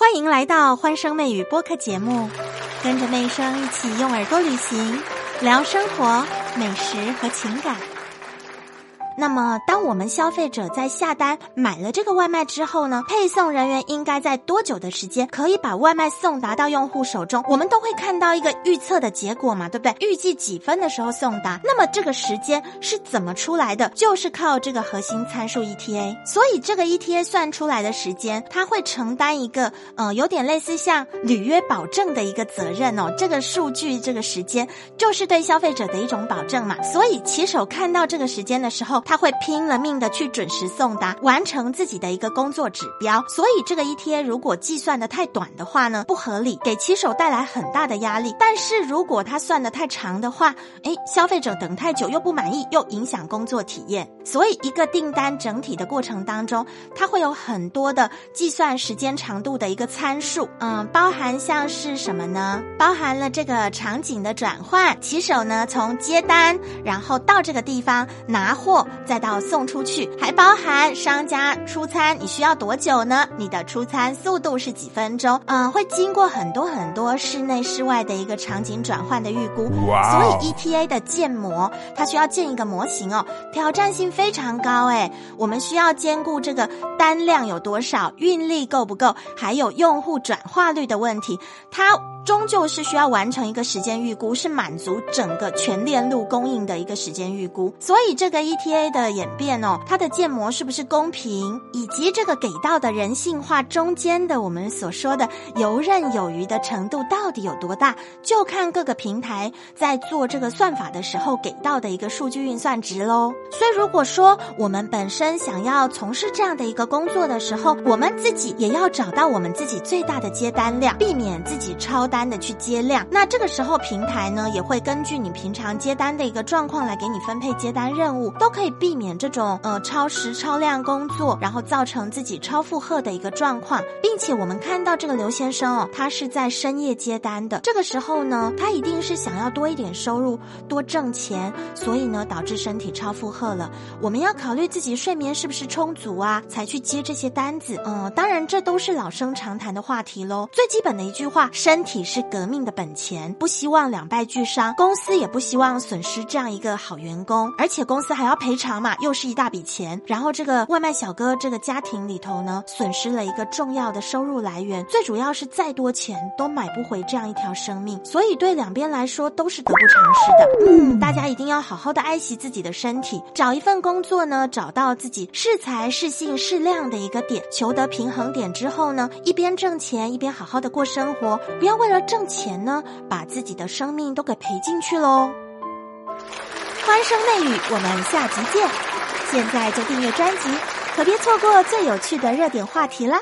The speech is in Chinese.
欢迎来到欢声妹语播客节目，跟着妹声一起用耳朵旅行，聊生活、美食和情感。那么，当我们消费者在下单买了这个外卖之后呢，配送人员应该在多久的时间可以把外卖送达到用户手中？我们都会看到一个预测的结果嘛，对不对？预计几分的时候送达？那么这个时间是怎么出来的？就是靠这个核心参数 ETA。所以这个 ETA 算出来的时间，它会承担一个呃，有点类似像履约保证的一个责任哦。这个数据这个时间就是对消费者的一种保证嘛。所以骑手看到这个时间的时候，他会拼了命的去准时送达，完成自己的一个工作指标。所以这个一天如果计算的太短的话呢，不合理，给骑手带来很大的压力。但是如果他算的太长的话，诶，消费者等太久又不满意，又影响工作体验。所以一个订单整体的过程当中，它会有很多的计算时间长度的一个参数。嗯，包含像是什么呢？包含了这个场景的转换，骑手呢从接单，然后到这个地方拿货，再到送出去，还包含商家出餐，你需要多久呢？你的出餐速度是几分钟？嗯，会经过很多很多室内室外的一个场景转换的预估。哇所以 ETA 的建模，它需要建一个模型哦，挑战性非常高诶。我们需要兼顾这个单量有多少，运力够不够，还有用户转化率的问题，它。终究是需要完成一个时间预估，是满足整个全链路供应的一个时间预估。所以这个 ETA 的演变哦，它的建模是不是公平，以及这个给到的人性化中间的我们所说的游刃有余的程度到底有多大，就看各个平台在做这个算法的时候给到的一个数据运算值喽。所以如果说我们本身想要从事这样的一个工作的时候，我们自己也要找到我们自己最大的接单量，避免自己超单。的去接量，那这个时候平台呢也会根据你平常接单的一个状况来给你分配接单任务，都可以避免这种呃超时超量工作，然后造成自己超负荷的一个状况。并且我们看到这个刘先生哦，他是在深夜接单的，这个时候呢，他一定是想要多一点收入，多挣钱，所以呢导致身体超负荷了。我们要考虑自己睡眠是不是充足啊，才去接这些单子。嗯，当然这都是老生常谈的话题喽。最基本的一句话，身体。是革命的本钱，不希望两败俱伤，公司也不希望损失这样一个好员工，而且公司还要赔偿嘛，又是一大笔钱。然后这个外卖小哥这个家庭里头呢，损失了一个重要的收入来源，最主要是再多钱都买不回这样一条生命，所以对两边来说都是得不偿失的。嗯，大家一定要好好的爱惜自己的身体，找一份工作呢，找到自己适才适性适量的一个点，求得平衡点之后呢，一边挣钱一边好好的过生活，不要为了。挣钱呢，把自己的生命都给赔进去喽！欢声内语，我们下集见！现在就订阅专辑，可别错过最有趣的热点话题了！